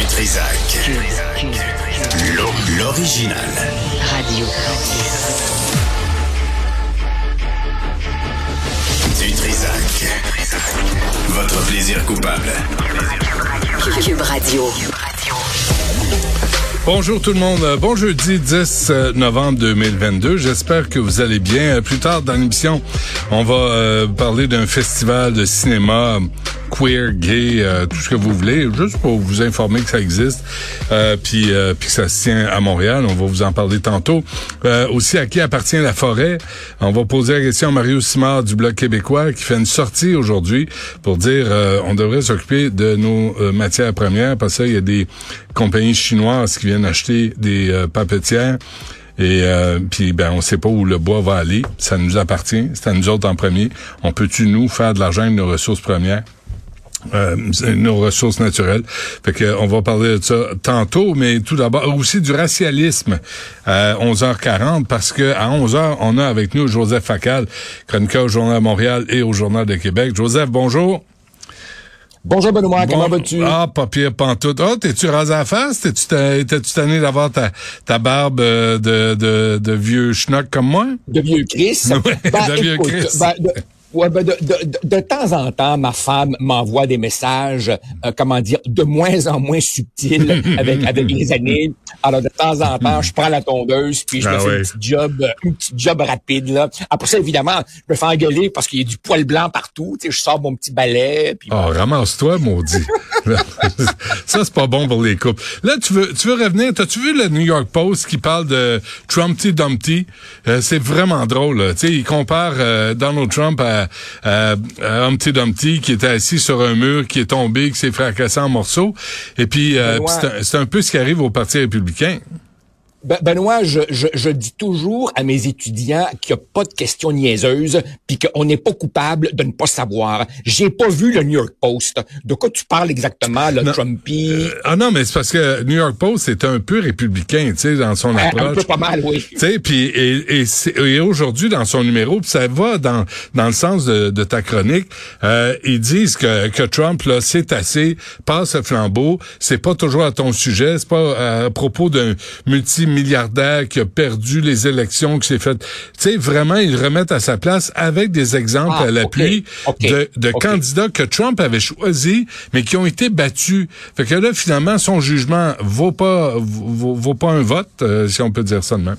Du Trisac. L'o- L'original. Radio. Du Trisac. Votre plaisir coupable. Cube Radio. Bonjour tout le monde. Euh, Bon jeudi 10 novembre 2022. J'espère que vous allez bien. Euh, Plus tard dans l'émission, on va euh, parler d'un festival de cinéma queer, gay, euh, tout ce que vous voulez, juste pour vous informer que ça existe, euh, puis, euh, puis que ça se tient à Montréal. On va vous en parler tantôt. Euh, aussi, à qui appartient la forêt? On va poser la question à Mario Simard du Bloc québécois qui fait une sortie aujourd'hui pour dire euh, on devrait s'occuper de nos euh, matières premières parce qu'il y a des compagnies chinoises qui viennent acheter des papetières. Et euh, puis ben on sait pas où le bois va aller. Ça nous appartient. C'est à nous autres en premier. On peut-tu nous faire de l'argent avec nos ressources premières? Euh, nos ressources naturelles. Fait que on va parler de ça tantôt, mais tout d'abord aussi du racialisme à 11h40 parce que à 11h on a avec nous Joseph Facal, chroniqueur au Journal de Montréal et au Journal de Québec. Joseph, bonjour. Bonjour Benoît, comment vas-tu? Ah, pas pire pantoute. Oh, t'es-tu rasé à la face? T'es-tu t'es-tu tanné d'avoir ta, ta barbe euh, de, de, de vieux schnock comme moi? De vieux Chris. Ouais, de vieux Chris. ben, de, ouais, ben, de, de, de, de temps en temps, ma femme m'envoie des messages, euh, comment dire, de moins en moins subtils avec, avec les années. Alors, de temps en temps, je prends la tondeuse, puis je Ah me fais ouais. une petite job, euh, une petite job rapide, là. Après ça, évidemment, je me fais engueuler parce qu'il y a du poil blanc partout. Tu sais, je sors mon petit balai, puis Oh, ramasse-toi, maudit. ça, c'est pas bon pour les couples. Là, tu veux, tu veux revenir. T'as-tu vu le New York Post qui parle de Trumpty Dumpty? Euh, c'est vraiment drôle. là. Tu sais, il compare euh, Donald Trump à, à, à Humpty Dumpty qui était assis sur un mur, qui est tombé, qui s'est fracassé en morceaux. Et puis, euh, c'est un- c'est un, peu ce qui arrive au Parti républicain. Ben- Benoît, je, je, je dis toujours à mes étudiants qu'il n'y a pas de questions niaiseuses, puis qu'on n'est pas coupable de ne pas savoir. J'ai pas vu le New York Post. De quoi tu parles exactement, le Non. Trumpy? Ah non, mais c'est parce que New York Post est un peu républicain, tu sais, dans son un, un approche. peu pas mal, oui. Tu sais, puis et, et, et aujourd'hui dans son numéro, puis ça va dans dans le sens de, de ta chronique, euh, ils disent que que Trump là c'est assez, passe le flambeau, c'est pas toujours à ton sujet, c'est pas à propos d'un multimilliardaire qui a perdu les élections, qui s'est fait, tu sais vraiment ils remettent à sa place avec des exemples Ah, à l'appui de, candidats que Trump avait choisis mais qui ont été battus. Fait que là finalement son jugement vaut pas vaut, vaut pas un vote euh, si on peut dire ça de même.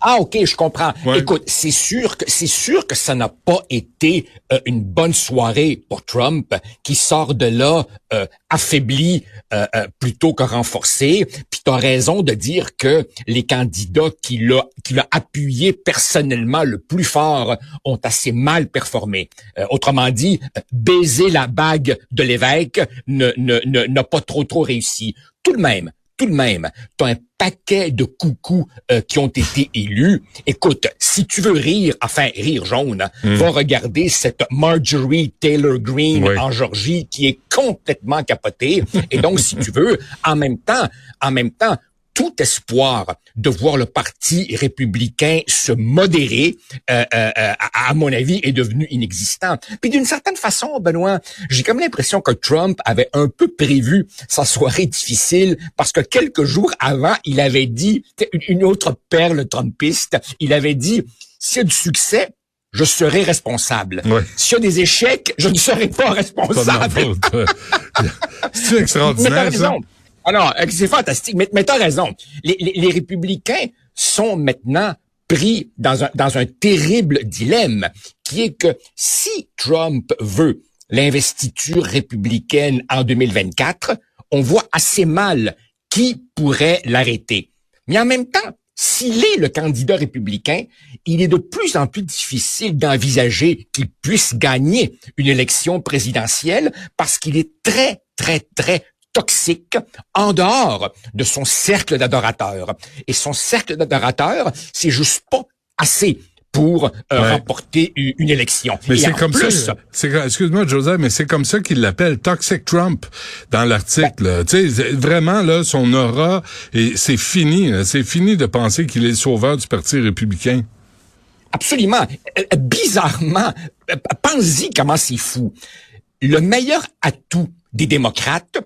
Ah, ok, je comprends. Ouais. Écoute, c'est sûr que c'est sûr que ça n'a pas été euh, une bonne soirée pour Trump, qui sort de là euh, affaibli euh, euh, plutôt que renforcé. Puis tu as raison de dire que les candidats qui l'a qui l'a appuyé personnellement le plus fort ont assez mal performé. Euh, autrement dit, baiser la bague de l'évêque ne ne ne- n'a pas trop trop réussi. Tout de même, tout de même, tu as un paquet de coucous euh, qui ont été élus. Écoute, si tu veux rire, enfin rire jaune, hein, va regarder cette Marjorie Taylor Greene Oui. en Georgie qui est complètement capotée. Et donc, si tu veux, en même temps, en même temps, tout espoir de voir le parti républicain se modérer, euh, euh, euh, à, à mon avis, est devenu inexistant. Puis d'une certaine façon, Benoît, j'ai comme l'impression que Trump avait un peu prévu sa soirée difficile parce que quelques jours avant, il avait dit, une- autre perle trumpiste, il avait dit, s'il y a du succès, je serai responsable. Ouais. S'il y a des échecs, je ne serai pas responsable. C'est Mais extraordinaire, ça. Alors, euh, c'est fantastique, mais, mais t'as raison. Les, les, les républicains sont maintenant pris dans un, dans un terrible dilemme, qui est que si Trump veut l'investiture républicaine en 2024, on voit assez mal qui pourrait l'arrêter. Mais en même temps, s'il est le candidat républicain, il est de plus en plus difficile d'envisager qu'il puisse gagner une élection présidentielle parce qu'il est très, très, très toxique en dehors de son cercle d'adorateurs. Et son cercle d'adorateurs, c'est juste pas assez pour euh, Ouais. remporter une élection. Mais c'est comme plus, ça. Excuse-moi, Joseph, mais c'est comme ça qu'il l'appelle Toxic Trump dans l'article. Tu sais, vraiment, là, son aura, et c'est fini. C'est fini de penser qu'il est le sauveur du Parti républicain. Absolument. Euh, euh, Bizarrement, euh, pense-y comment c'est fou. Le meilleur atout des démocrates,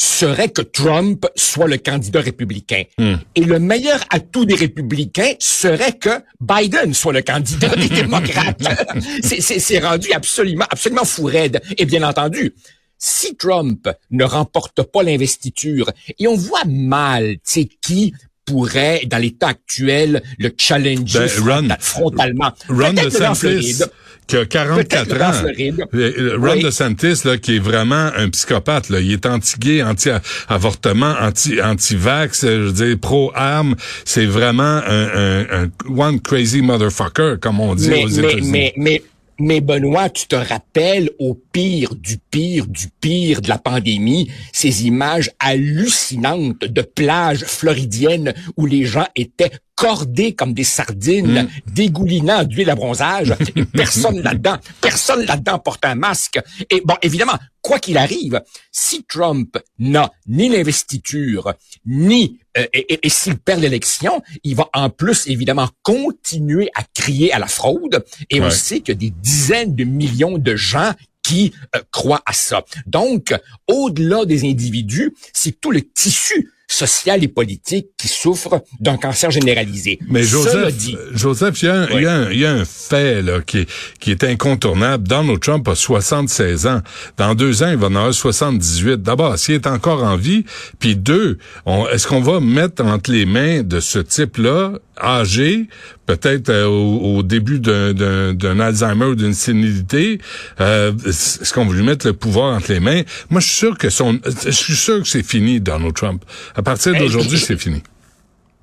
serait que Trump soit le candidat républicain. Hmm. Et le meilleur atout des républicains serait que Biden soit le candidat des démocrates. C'est- rendu absolument, absolument fou raide. Et bien entendu, si Trump ne remporte pas l'investiture, et on voit mal, tu sais, qui pourrait, dans l'état actuel, le challenger Ben, fronta- Ron- frontalement. Ron DeSantis, qui a 44 Peut-être en ans. Euh, Ron Oui. DeSantis, là, qui est vraiment un psychopathe, là. Il est anti-gay, anti-avortement, anti, anti-vax, je veux dire, pro-armes. C'est vraiment un, un, un one crazy motherfucker, comme on dit mais, aux États-Unis. mais, mais, mais Benoît, tu te rappelles au pire du pire du pire de la pandémie, ces images hallucinantes de plages floridiennes où les gens étaient cordés comme des sardines, Mm. dégoulinant d'huile à bronzage, et personne là-dedans, personne là-dedans porte un masque. Et bon, évidemment, quoi qu'il arrive, si Trump n'a ni l'investiture, ni euh, et, et- et s'il perd l'élection, il va en plus évidemment continuer à crier à la fraude. Et on sait qu'il y a des dizaines de millions de gens qui euh, croient à ça. Donc, au-delà des individus, c'est tout le tissu social et politique qui souffre d'un cancer généralisé. Mais Joseph, dit, Joseph, il y, a un, Oui. il, y a un, il y a un fait là, qui, est, qui est incontournable. Donald Trump a 76 ans. Dans deux ans, il va en avoir 78. D'abord, s'il est encore en vie, puis deux, on- est-ce qu'on va mettre entre les mains de ce type-là, âgé, peut-être euh, au, au début d'un- Alzheimer ou d'une sénilité, euh, est-ce qu'on va lui mettre le pouvoir entre les mains? Moi, je suis sûr que son, je suis sûr que c'est fini, Donald Trump. À partir d'aujourd'hui, c'est fini.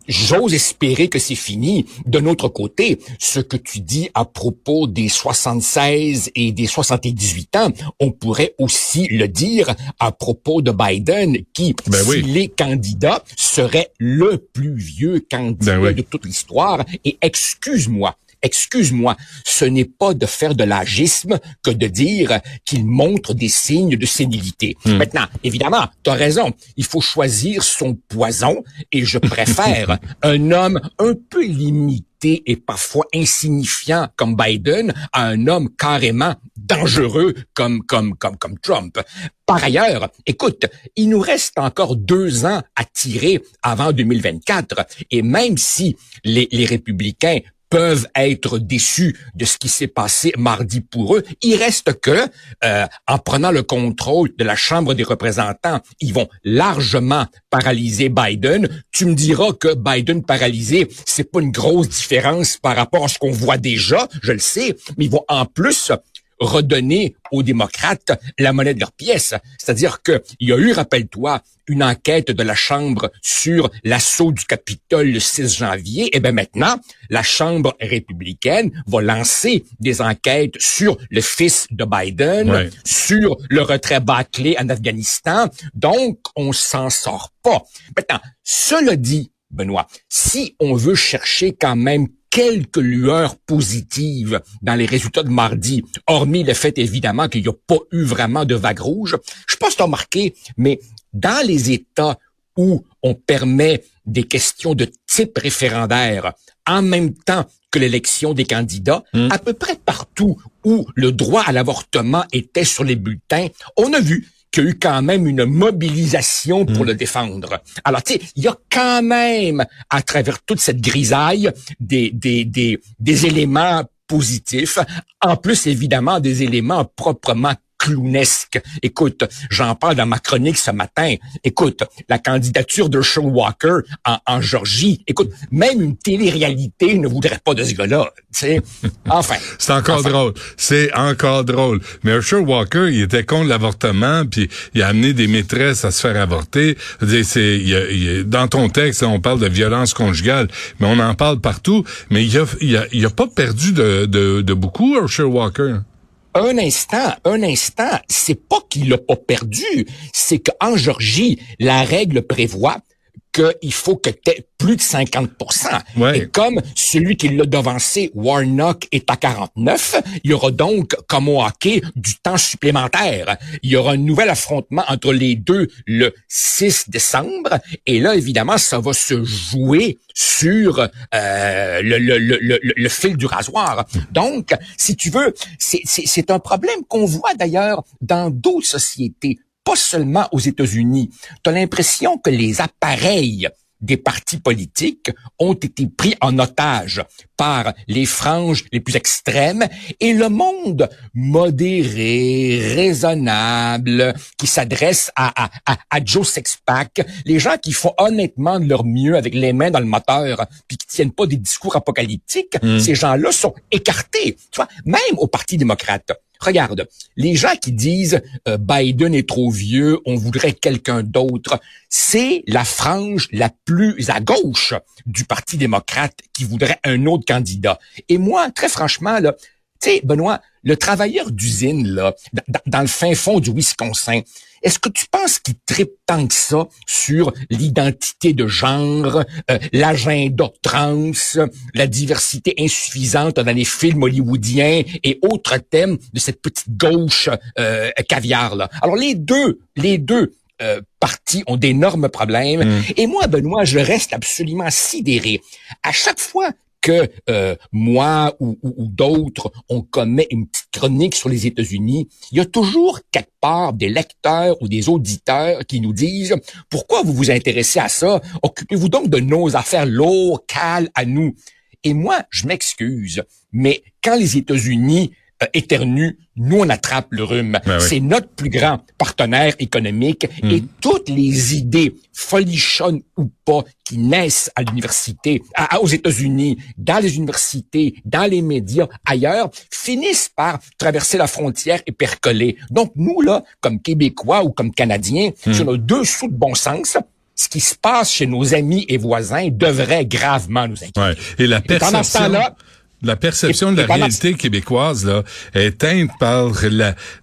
J'ose espérer que c'est fini. De notre côté, ce que tu dis à propos des 76 et des 78 ans, on pourrait aussi le dire à propos de Biden, qui, Ben oui. s'il est candidat, serait le plus vieux candidat Ben oui. de toute l'histoire. Et excuse-moi, excuse-moi, ce n'est pas de faire de l'agisme que de dire qu'il montre des signes de sénilité. Hmm. Maintenant, évidemment, tu as raison, il faut choisir son poison et je préfère un homme un peu limité et parfois insignifiant comme Biden à un homme carrément dangereux comme comme comme comme Trump. Par ailleurs, écoute, il nous reste encore deux ans à tirer avant 2024 et même si les, les républicains peuvent être déçus de ce qui s'est passé mardi pour eux. Il reste que, euh, en prenant le contrôle de la Chambre des représentants, ils vont largement paralyser Biden. Tu me diras que Biden paralysé, c'est pas une grosse différence par rapport à ce qu'on voit déjà, je le sais, mais ils vont en plus redonner aux démocrates la monnaie de leur pièce. C'est-à-dire que il y a eu, rappelle-toi, une enquête de la Chambre sur l'assaut du Capitole le 6 janvier. Et bien maintenant, la Chambre républicaine va lancer des enquêtes sur le fils de Biden, Ouais. sur le retrait bâclé en Afghanistan. Donc, on s'en sort pas. Maintenant, cela dit, Benoît, si on veut chercher quand même quelques lueurs positives dans les résultats de mardi, hormis le fait évidemment qu'il n'y a pas eu vraiment de vague rouge. Je sais pas si tu as remarqué, mais dans les États où on permet des questions de type référendaire en même temps que l'élection des candidats, à peu près partout où le droit à l'avortement était sur les bulletins, on a vu qu'il y a eu quand même une mobilisation pour le défendre. Alors, tu sais, il y a quand même, à travers toute cette grisaille, des, des, des, des éléments positifs, en plus, évidemment, des éléments proprement clownesques. Écoute, j'en parle dans ma chronique ce matin. Écoute, la candidature de Sean Walker en, en Georgie. Écoute, même une télé-réalité ne voudrait pas de ce gars-là. Tu sais, enfin. C'est encore Enfin. drôle. C'est encore drôle. Mais Herschel Walker, il était contre l'avortement, puis il a amené des maîtresses à se faire avorter. C'est, dans ton texte, on parle de violence conjugale, mais on en parle partout. Mais il a, il a, il a pas perdu de, de, de beaucoup, Herschel Walker. Un instant, un instant, c'est pas qu'il l'a pas perdu, c'est qu'en Georgie, la règle prévoit qu'il faut que tu plus de 50 Ouais. Et comme celui qui l'a devancé, Warnock, est à 49, il y aura donc, comme au hockey, du temps supplémentaire. Il y aura un nouvel affrontement entre les deux le 6 décembre. Et là, évidemment, ça va se jouer sur euh, le, le, le, le, le fil du rasoir. Donc, si tu veux, c'est un problème qu'on voit d'ailleurs dans d'autres sociétés pas seulement aux États-Unis. Tu as l'impression que les appareils des partis politiques ont été pris en otage par les franges les plus extrêmes et le monde modéré, raisonnable, qui s'adresse à, à, à, Joe Sexpack, les gens qui font honnêtement de leur mieux avec les mains dans le moteur, puis qui tiennent pas des discours apocalyptiques, hmm. ces gens-là sont écartés. Tu vois, même au Parti démocrate. Regarde, les gens qui disent euh, Biden est trop vieux, on voudrait quelqu'un d'autre, c'est la frange la plus à gauche du Parti démocrate qui voudrait un autre candidat. Et moi, très franchement, là, tu sais, Benoît, le travailleur d'usine, là, dans le fin fond du Wisconsin, est-ce que tu penses qu'il tripe tant que ça sur l'identité de genre, euh, l'agenda trans, la diversité insuffisante dans les films hollywoodiens et autres thèmes de cette petite gauche euh, caviar là? Alors les deux, les deux euh, partis ont d'énormes problèmes. Mm. Et moi, Benoît, je reste absolument sidéré. À chaque fois que euh, moi ou, d'autres, on commet une petite chronique sur les États-Unis, il y a toujours quelque part des lecteurs ou des auditeurs qui nous disent pourquoi vous vous intéressez à ça? Occupez-vous donc de nos affaires locales à nous. Et moi, je m'excuse, mais quand les États-Unis euh, éternue, nous on attrape le rhume. Ben C'est notre plus grand partenaire économique hmm. et toutes les idées folichonnes ou pas qui naissent à l'université, aux États-Unis, dans les universités, dans les médias, ailleurs, finissent par traverser la frontière et percoler. Donc nous là, comme Québécois ou comme Canadiens, hmm. sur nos deux sous de bon sens, ce qui se passe chez nos amis et voisins devrait gravement nous inquiéter. Et la perception... La perception de la réalité québécoise là, est teinte par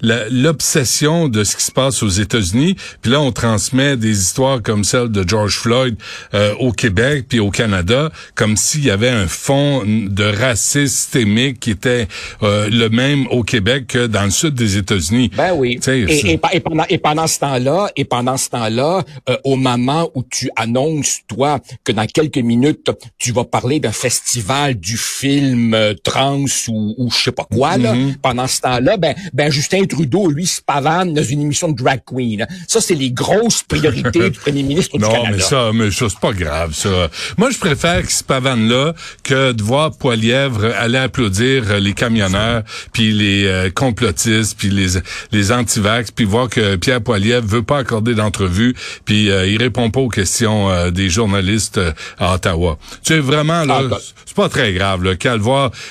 l'obsession de ce qui se passe aux États-Unis. Puis là, on transmet des histoires comme celle de George Floyd euh, au Québec puis au Canada, comme s'il y avait un fond de racisme systémique qui était euh, le même au Québec que dans le sud des États-Unis. Ben oui. Et, et, pendant, et pendant ce temps-là, et pendant ce temps-là, euh, au moment où tu annonces toi que dans quelques minutes tu vas parler d'un festival du film euh, trans ou, ou je sais pas quoi là. Mm-hmm. Pendant ce temps-là, ben, ben Justin Trudeau lui se pavane dans une émission de drag queen. Ça c'est les grosses priorités du premier ministre du Canada. Non mais ça, mais ça c'est pas grave ça. Moi je préfère qu'il se pavane là que de voir Poilièvre aller applaudir les camionneurs puis les euh, complotistes puis les les antivax puis voir que Pierre Poilièvre veut pas accorder d'entrevue puis euh, il répond pas aux questions des journalistes à Ottawa. Tu sais vraiment là, ah, c'est pas très grave là qu'elle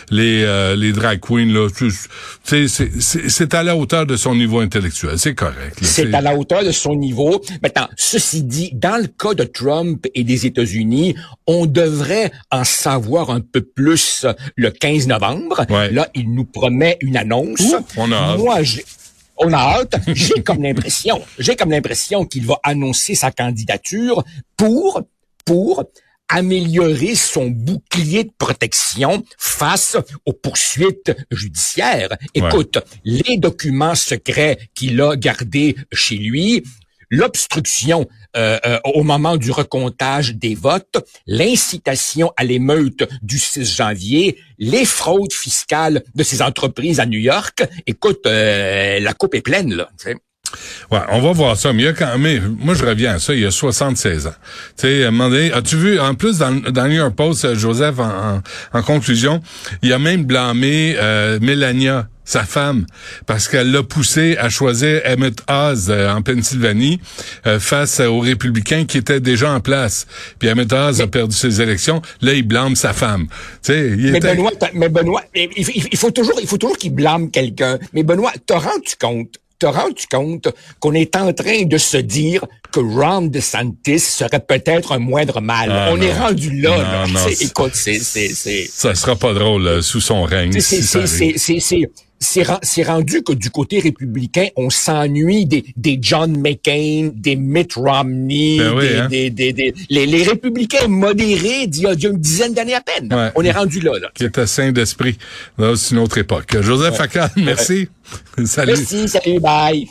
les euh, les drag queens là, c'est à la hauteur de son niveau intellectuel, c'est correct. C'est à la hauteur de son niveau. Maintenant, ceci dit, dans le cas de Trump et des États-Unis, on devrait en savoir un peu plus le 15 novembre. Là, il nous promet une annonce. on a hâte. Moi, j'ai on a hâte. J'ai comme l'impression, j'ai comme l'impression qu'il va annoncer sa candidature pour pour améliorer son bouclier de protection face aux poursuites judiciaires. Écoute, les documents secrets qu'il a gardés chez lui, l'obstruction euh, euh, au moment du recomptage des votes, l'incitation à l'émeute du 6 janvier, les fraudes fiscales de ces entreprises à New York. Écoute, euh, la coupe est pleine là. Ouais, on va voir ça. Mais, il y a quand même, moi, je reviens à ça. Il y a 76 ans. Tu sais, as-tu vu, en plus, dans, dans New York Post, euh, Joseph, en, en, conclusion, il a même blâmé euh, Melania, sa femme, parce qu'elle l'a poussé à choisir Emmett Oz euh, en Pennsylvanie face aux républicains qui étaient déjà en place. Puis Emmett Oz a perdu ses élections. Là, il blâme sa femme. Tu sais, il mais, Benoît, mais Benoît, il, faut toujours, il faut toujours qu'il blâme quelqu'un. Mais Benoît, te rends-tu compte te rends-tu compte qu'on est en train de se dire que Ron DeSantis serait peut-être un moindre mal? Ah, On est rendu là. là. écoute, c'est, c'est, c'est... Ça sera pas drôle euh, sous son règne. C'est, c'est, c'est, rendu que du côté républicain, on s'ennuie des, des John McCain, des Mitt Romney, ben des, hein. des, des, les, les, républicains modérés d'il y, a une dizaine d'années à peine. On est rendu là. là Qui est saint d'esprit. c'est une autre époque. Joseph ouais. merci. salut. Merci, salut, bye.